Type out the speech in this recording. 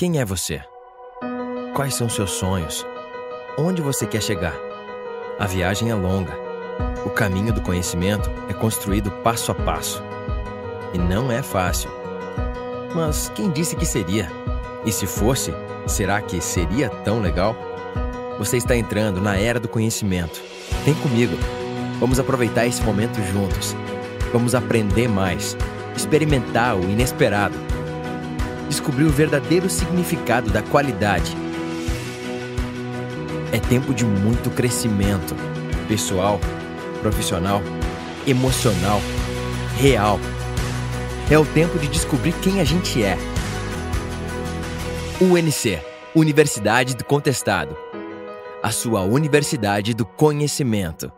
Quem é você? Quais são seus sonhos? Onde você quer chegar? A viagem é longa. O caminho do conhecimento é construído passo a passo. E não é fácil. Mas quem disse que seria? E se fosse, será que seria tão legal? Você está entrando na era do conhecimento. Vem comigo. Vamos aproveitar esse momento juntos. Vamos aprender mais, experimentar o inesperado, descobrir o verdadeiro significado da qualidade. É tempo de muito crescimento pessoal, profissional, emocional, real. É o tempo de descobrir quem a gente é. UNC Universidade do Contestado a sua Universidade do Conhecimento.